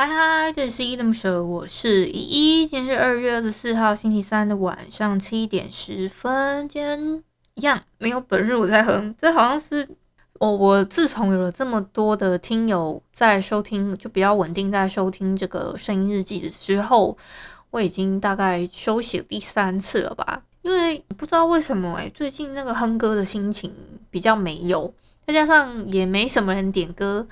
嗨嗨，这里是依依恋不舍，我是依依。今天是二月二十四号星期三的晚上七点十分。今天一样没有本日我在哼，这好像是我我自从有了这么多的听友在收听，就比较稳定在收听这个声音日记的时候，我已经大概休息了第三次了吧。因为不知道为什么哎、最近那个哼歌的心情比较没有，再加上也没什么人点歌。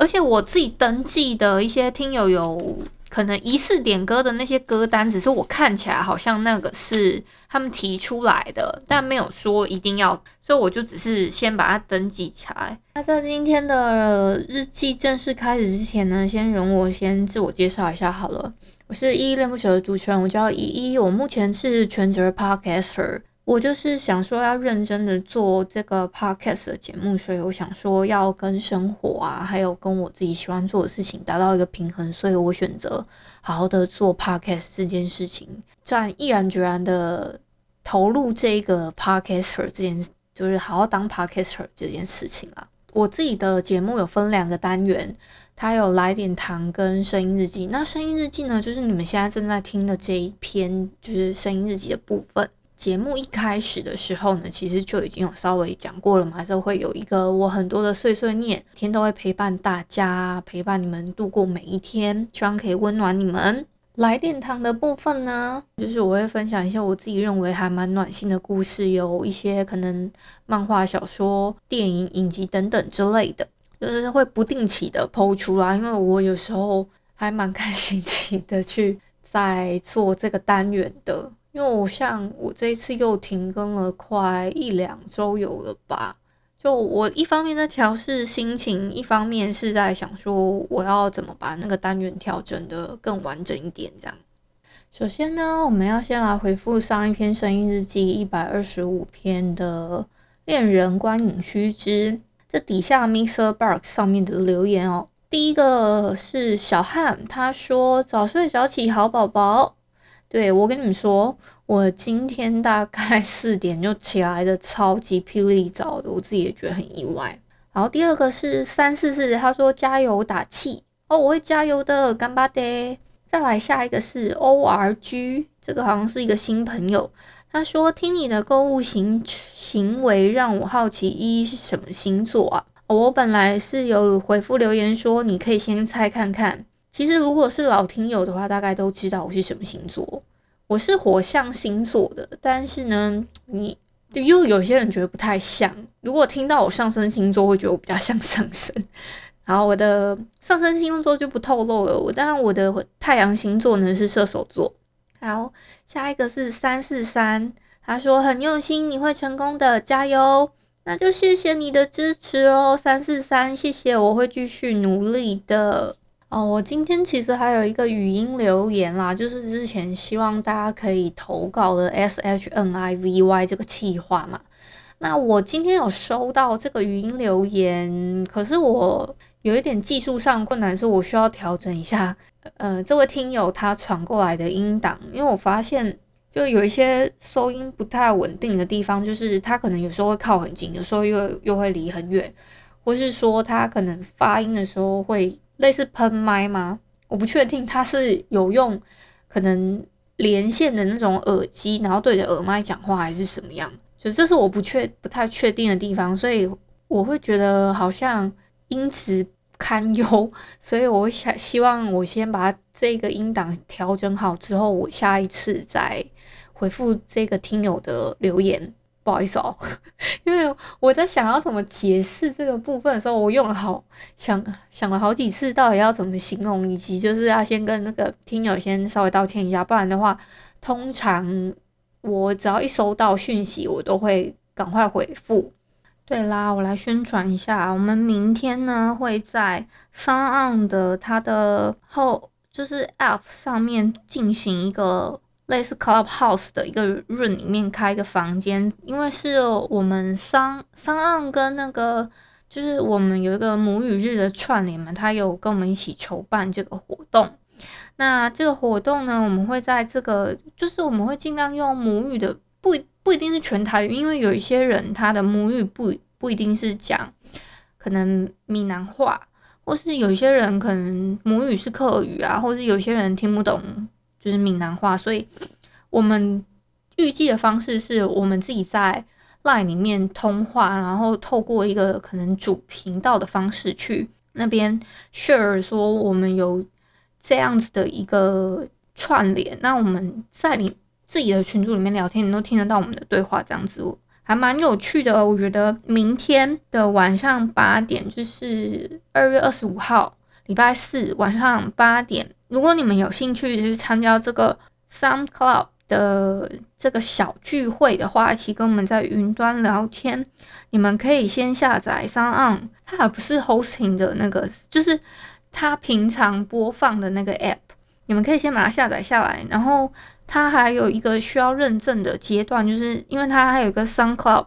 而且我自己登记的一些听友有可能疑似点歌的那些歌单，只是我看起来好像那个是他们提出来的，但没有说一定要，所以我就只是先把它登记起来。那在今天的日记正式开始之前呢，先容我先自我介绍一下好了，我是依依恋不舍的主持人，我叫依依，我目前是全职 Podcaster。我就是想说要认真的做这个 podcast 的节目，所以我想说要跟生活啊，还有跟我自己喜欢做的事情达到一个平衡，所以我选择好好的做 podcast 这件事情，这样毅然决然的投入这个 podcaster 这件，就是好好当 podcaster 这件事情啊。我自己的节目有分两个单元，它有来点糖跟声音日记。那声音日记呢，就是你们现在正在听的这一篇，就是声音日记的部分。节目一开始的时候呢，其实就已经有稍微讲过了嘛，就会有一个我很多的碎碎念，天都会陪伴大家，陪伴你们度过每一天，希望可以温暖你们。来电堂的部分呢，就是我会分享一些我自己认为还蛮暖心的故事，有一些可能漫画、小说、电影、影集等等之类的，就是会不定期的 po 出来，因为我有时候还蛮看心情的去在做这个单元的。因为我像我这一次又停更了快一两周有了吧，就我一方面在调试心情，一方面是在想说我要怎么把那个单元调整得更完整一点。这样，首先呢，我们要先来回复上一篇声音日记一百二十五篇的恋人观影须知，这底下 Mixer Box 上面的留言哦，第一个是小汉，他说早睡早起好宝宝。对，我跟你们说，我今天大概 四点就起来的，超级霹雳早的，我自己也觉得很意外。然后第二个是三四四，他说加油打气哦，我会加油的，干巴爹。再来下一个是 ORG，这个好像是一个新朋友，他说听你的购物行行为让我好奇，一是什么星座啊？我本来是有回复留言说你可以先猜看看。其实，如果是老听友的话，大概都知道我是什么星座。我是火象星座的，但是呢，你又有些人觉得不太像。如果听到我上升星座，会觉得我比较像上升。然后我的上升星座就不透露了。我当然我的太阳星座呢是射手座。好，下一个是三四三，他说很用心，你会成功的，加油！那就谢谢你的支持哦，三四三，谢谢，我会继续努力的。哦，我今天其实还有一个语音留言啦，就是之前希望大家可以投稿的 S H N I V Y 这个企划嘛。那我今天有收到这个语音留言，可是我有一点技术上困难，是我需要调整一下。呃，这位听友他传过来的音档，因为我发现就有一些收音不太稳定的地方，就是他可能有时候会靠很近，有时候又又会离很远，或是说他可能发音的时候会。类似喷麦吗？我不确定他是有用可能连线的那种耳机，然后对着耳麦讲话，还是什么样？就这是我不确不太确定的地方，所以我会觉得好像音质堪忧，所以我想希望我先把这个音档调整好之后，我下一次再回复这个听友的留言。不好意思哦，因为我在想要怎么解释这个部分的时候，我用了好想想了好几次，到底要怎么形容，以及就是要先跟那个听友先稍微道歉一下，不然的话，通常我只要一收到讯息，我都会赶快回复。对啦，我来宣传一下，我们明天呢会在 SoundOn 的它的后就是 App 上面进行一个类似 Clubhouse 的一个 room 里面开一个房间，因为是我们 Sound SoundOn 跟那个就是我们有一个母语日的串联嘛，他有跟我们一起筹办这个活动。那这个活动呢，我们会在这个就是我们会尽量用母语的不。不一定是全台语，因为有一些人他的母语不不一定是讲可能闽南话，或是有些人可能母语是客语啊，或是有些人听不懂就是闽南话，所以我们预计的方式是我们自己在 LINE 里面通话，然后透过一个可能主频道的方式去那边 share 说我们有这样子的一个串联，那我们在你。自己的群组里面聊天，你都听得到我们的对话，这样子还蛮有趣的。我觉得明天的晚上八点，就是二月二十五号礼拜四晚上八点，如果你们有兴趣去参加这个 SoundCloud 的这个小聚会的话，一起跟我们在云端聊天，你们可以先下载 SoundOn，它还不是 hosting 的那个，就是它平常播放的那个 app，你们可以先把它下载下来，然后。它还有一个需要认证的阶段，就是因为它还有一个 SoundCloud，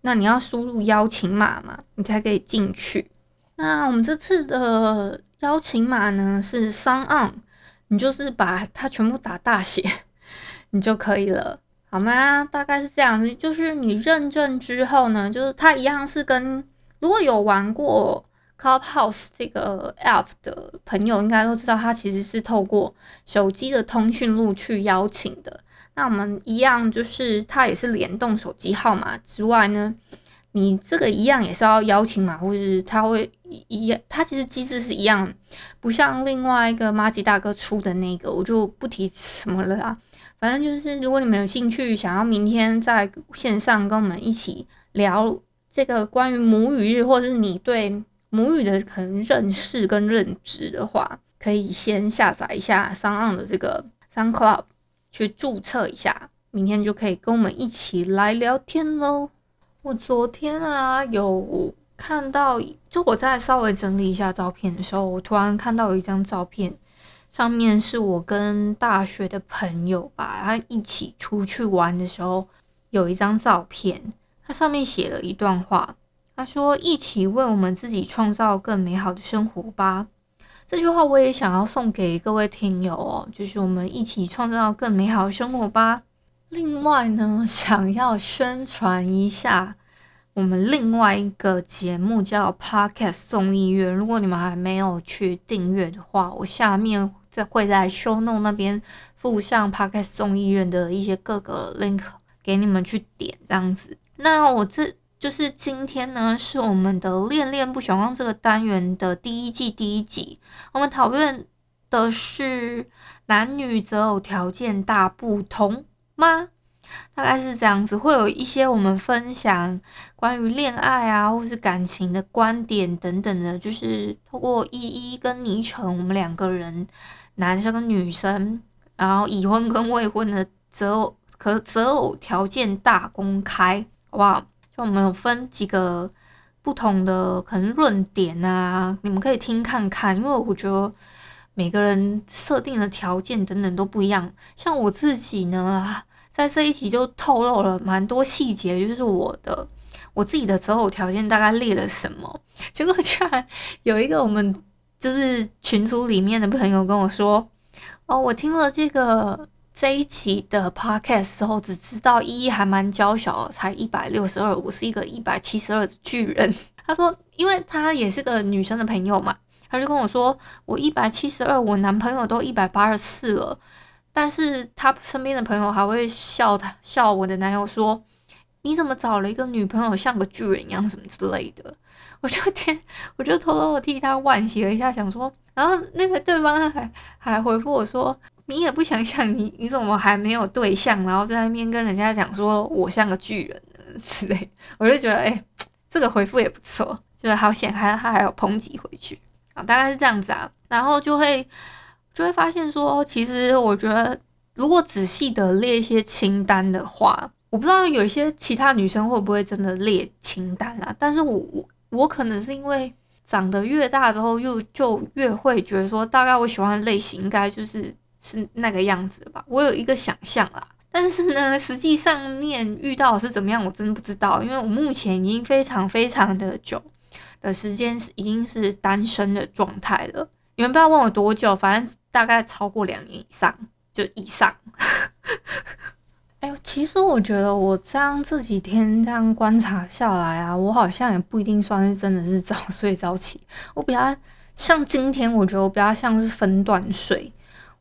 那你要输入邀请码嘛，你才可以进去。那我们这次的邀请码呢是商 on 你就是把它全部打大写，你就可以了，好吗？大概是这样子，就是你认证之后呢，就是它一样是跟如果有玩过。Clubhouse 这个 app 的朋友应该都知道，它其实是透过手机的通讯录去邀请的。那我们一样，就是它也是联动手机号码之外呢，你这个一样也是要邀请码，或是他会一样，它其实机制是一样，不像另外一个麻吉大哥出的那个，我就不提什么了啦。反正就是，如果你们有兴趣，想要明天在线上跟我们一起聊这个关于母语日，或者是你对。母语的可能认识跟认知的话，可以先下载一下桑昂的这个 SoundCloud 去注册一下，明天就可以跟我们一起来聊天喽。我昨天啊有看到，就我在稍微整理一下照片的时候，我突然看到有一张照片，上面是我跟大学的朋友吧，他一起出去玩的时候有一张照片，它上面写了一段话。他说：“一起为我们自己创造更美好的生活吧。”这句话我也想要送给各位听友哦，就是我们一起创造更美好的生活吧。另外呢，想要宣传一下我们另外一个节目叫 Podcast 众议院。如果你们还没有去订阅的话，我下面在会在 Show Note 那边附上 Podcast 众议院的一些各个 link 给你们去点，这样子。那我这。就是今天呢，是我们的《恋恋不想忘》这个单元的第一季第一集。我们讨论的是男女择偶条件大不同吗？大概是这样子，会有一些我们分享关于恋爱啊，或是感情的观点等等的。就是透过依依跟倪橙，我们两个人，男生跟女生，然后已婚跟未婚的择偶可择偶条件大公开，好不好？就我们有分几个不同的可能论点啊，你们可以听看看，因为我觉得每个人设定的条件等等都不一样。像我自己呢，在这一集就透露了蛮多细节，就是我的我自己的择偶条件大概列了什么。结果居然有一个我们就是群组里面的朋友跟我说：“哦，我听了这个。”这一期的 podcast 之后，只知道依依还蛮娇小的，才一百六十二，我是一个一百七十二的巨人。他说，因为他也是个女生的朋友嘛，他就跟我说，我一百七十二，我男朋友都一百八十四了，但是他身边的朋友还会笑他，笑我的男友说，你怎么找了一个女朋友像个巨人一样，什么之类的。我就天，我就偷偷的替他惋惜了一下，想说，然后那个对方还还回复我说。你也不想想你，你怎么还没有对象，然后在那边跟人家讲说我像个巨人之类，我就觉得哎、这个回复也不错，就是好险，还他还有抨击回去啊，大概是这样子啊，然后就会就会发现说，其实我觉得如果仔细的列一些清单的话，我不知道有一些其他女生会不会真的列清单啊？但是我我我可能是因为长得越大之后，又就越会觉得说，大概我喜欢的类型应该就是是那个样子吧。我有一个想象啦，但是呢，实际上面遇到是怎么样，我真不知道，因为我目前已经非常非常的久的时间是已经是单身的状态了。你们不要问我多久，反正大概超过两年以上，就以上。哎呦，其实我觉得我这样这几天这样观察下来啊，我好像也不一定算是真的是早 睡早起。我比较像今天，我觉得我比较像是分段睡。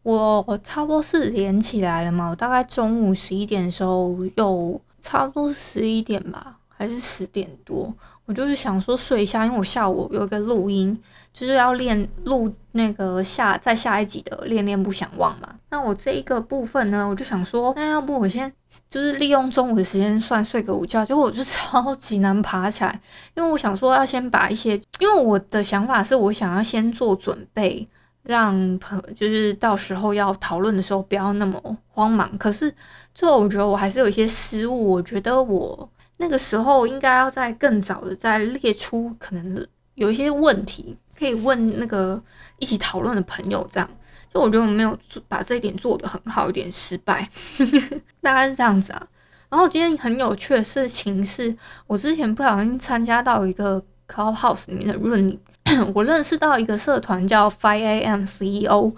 我我差不多是连起来了嘛，我大概中午十一点的时候又差不多十一点吧。还是十点多，我就是想说睡一下，因为我下午有一个录音，就是要练录那个下在下一集的恋恋不想忘嘛。那我这一个部分呢，我就想说，那要不我先就是利用中午的时间算睡个午觉，结果我就 超级难爬起来，因为我想说要先把一些，因为我的想法是我想要先做准备，让朋就是到时候要讨论的时候不要那么慌忙。可是最后我觉得我还是有一些失误，我觉得我。那个时候应该要在更早的再列出可能有一些问题可以问那个一起讨论的朋友，这样就我觉得我没有做把这一点做得很好，有点失败，大概是这样子啊。然后今天很有趣的事情是，我之前不小心参加到一个 Clubhouse 里面的论，我认识到一个社团叫 Five AM CEO。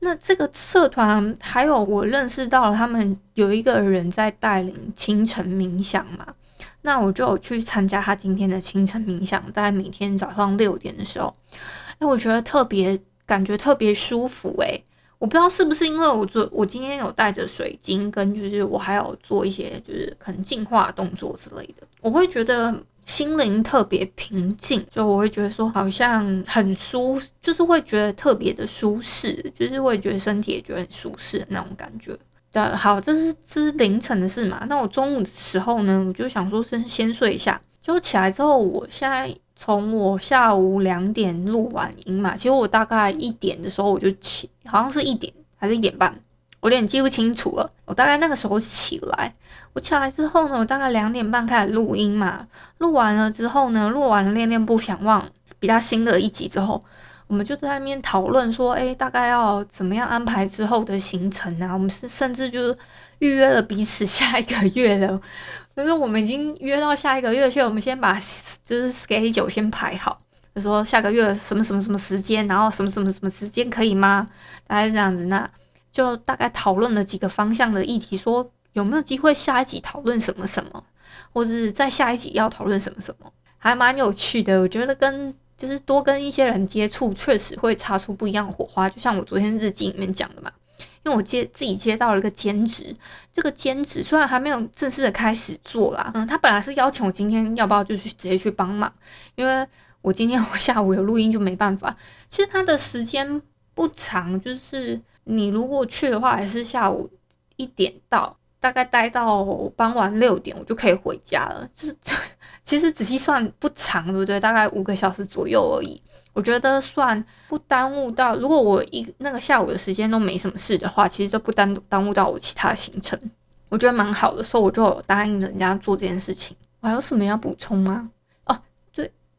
那这个社团还有我认识到了他们有一个人在带领清晨冥想嘛。那我就有去参加他今天的清晨冥想，在每天早上六点的时候，哎，我觉得特别感觉特别舒服诶，我不知道是不是因为我做我今天有带着水晶，跟就是我还有做一些就是可能净化动作之类的，我会觉得心灵特别平静，就我会觉得说好像很舒，就是会觉得特别的舒适，就是会觉得身体也觉得很舒适那种感觉。对，好，这是这是凌晨的事嘛。那我中午的时候呢，我就想说先先睡一下。结果起来之后，我现在从我下午两点录完音嘛，其实我大概一点的时候我就起，好像是一点还是一点半，我有点记不清楚了。我大概那个时候起来，我起来之后呢，我大概两点半开始录音嘛。录完了之后呢，录完了恋恋不想忘比较新的一集之后。我们就在那边讨论说，哎，大概要怎么样安排之后的行程啊？我们是甚至就是预约了彼此 下一个月了，就是我们已经约到下一个月去，我们先把就是 schedule 先排好，就说下个月什么什么什么时间，然后什么什么什么时间可以吗？大概是这样子，那就大概讨论了几个方向的议题，说有没有机会下一集讨论什么什么，或者在下一集要讨论什么什么，还蛮有趣的，我觉得跟。就是多跟一些人接触，确实会擦出不一样的火花。就像我昨天日记里面讲的嘛，因为我接自己接到了一个兼职，这个兼职虽然还没有正式的开始做啦，嗯，他本来是邀请我今天要不要就去直接去帮忙，因为我今天 我下午有录音就没办法。其实他的时间不长，就是你如果去的话，还是下午一点到，大概待到傍晚六点，我就可以回家了。就是。其实仔细算不长，对不对？大概五个小时左右而已。我觉得算不耽误到，如果我一那个下午的时间都没什么事的话，其实都不耽耽误到我其他行程。我觉得蛮好的，所以我就答应人家做这件事情。我还有什么要补充吗？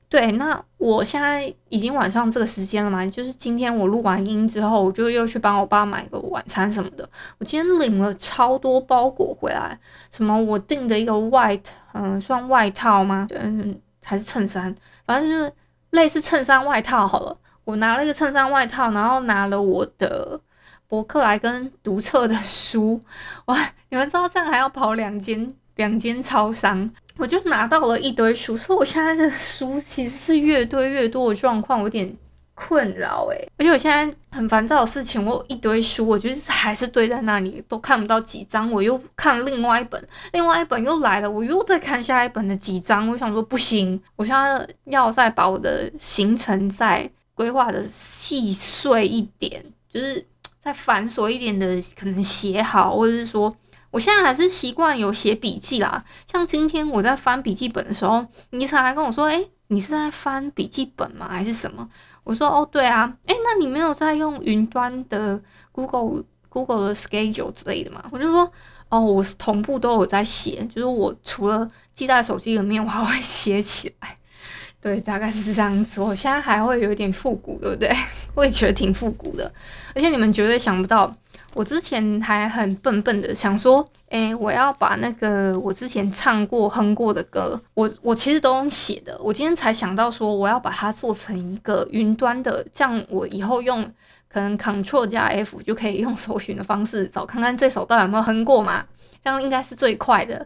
对，那我现在已经晚上这个时间了嘛，就是今天我录完音之后，我就又去帮我爸买个晚餐什么的。我今天领了超多包裹回来，什么我订的一个外，嗯，算外套吗？嗯，还是衬衫，反正就是类似衬衫外套好了。我拿了一个衬衫外套，然后拿了我的博客来跟读册的书。哇，你们知道这样还要跑两间两间超商？我就拿到了一堆书，所以我现在的书其实是越堆越多的状况，我有点困扰诶。而且我现在很烦躁的事情，我有一堆书，我就是还是堆在那里，都看不到几张。我又看另外一本，另外一本又来了，我又再看下一本的几张。我想说不行，我现在要再把我的行程再规划的细碎一点，就是再繁琐一点的，可能写好，或者是说。我现在还是习惯有写笔记啦，像今天我在翻笔记本的时候，尼采还跟我说：“诶、你是在翻笔记本吗？还是什么？”我说：“哦，对啊。”诶，那你没有在用云端的 Google Google 的 Schedule 之类的吗？我就说：“哦，我是同步都有在写，就是我除了记在手机里面，我还会写起来。对，大概是这样子。我现在还会有一点复古，对不对？我也觉得挺复古的。而且你们绝对想不到，我之前还很笨笨的想说，诶，我要把那个我之前唱过、哼过的歌，我我其实都写的。我今天才想到说，我要把它做成一个云端的，这样我以后用。可能 Ctrl 加 F 就可以用搜寻的方式找看看这首到底有没有哼过嘛？这样应该是最快的。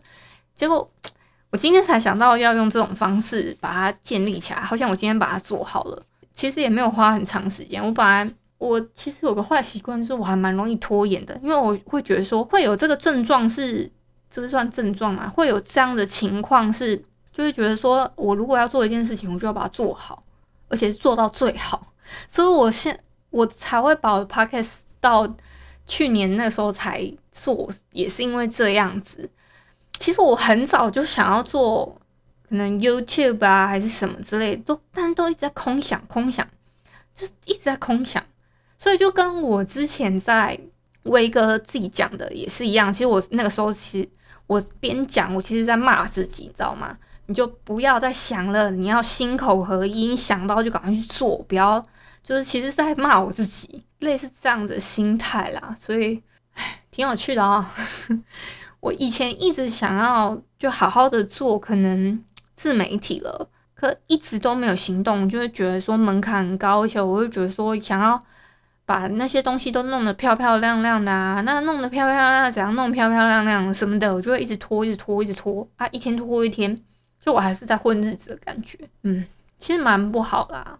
结果我今天才想到要用这种方式把它建立起来，好像我今天把它做好了。其实也没有花很长时间。我本来我其实有个坏习惯，就是我还蛮容易拖延的，因为我会觉得说会有这个症状是，这是算症状嘛？会有这样的情况是，就会觉得说我如果要做一件事情，我就要把它做好，而且做到最好。所以我现我才会把我 podcast 到去年那时候才做，也是因为这样子。其实我很早就想要做，可能 YouTube 啊还是什么之类，都但都一直在空想空想，就一直在空想。所以就跟我之前在威哥自己讲的也是一样。其实我那个时候其实我边讲，我其实在骂自己，你知道吗？你就不要再想了，你要心口合一，想到就赶快去做，不要。就是其实是在骂我自己，类似这样子的心态啦，所以唉，挺有趣的啊、我以前一直想要就好好的做可能自媒体了，可一直都没有行动，就会觉得说门槛很高，而且我会觉得说想要把那些东西都弄得漂漂亮亮的啊，那弄得漂漂亮亮，怎样弄漂漂亮亮什么的，我就会一直拖，一直拖，一直拖啊，一天拖一天，就我还是在混日子的感觉，嗯，其实蛮不好啦。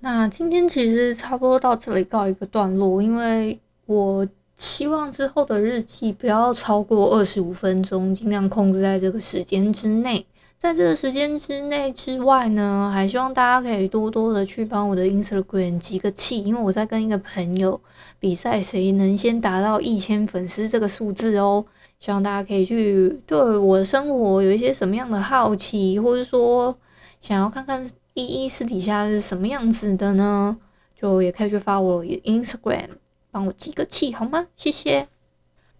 那今天其实差不多到这里告一个段落，因为我希望之后的日记不要超过二十五分钟，尽量控制在这个时间之内。在这个时间之内之外呢，还希望大家可以多多的去帮我的 Instagram 集个气，因为我在跟一个朋友比赛，谁能先达到一千粉丝这个数字哦。希望大家可以去对我的生活有一些什么样的好奇，或者说想要看看。依依私底下是什么样子的呢？就也可以去发我 Instagram，帮我集个气好吗？谢谢，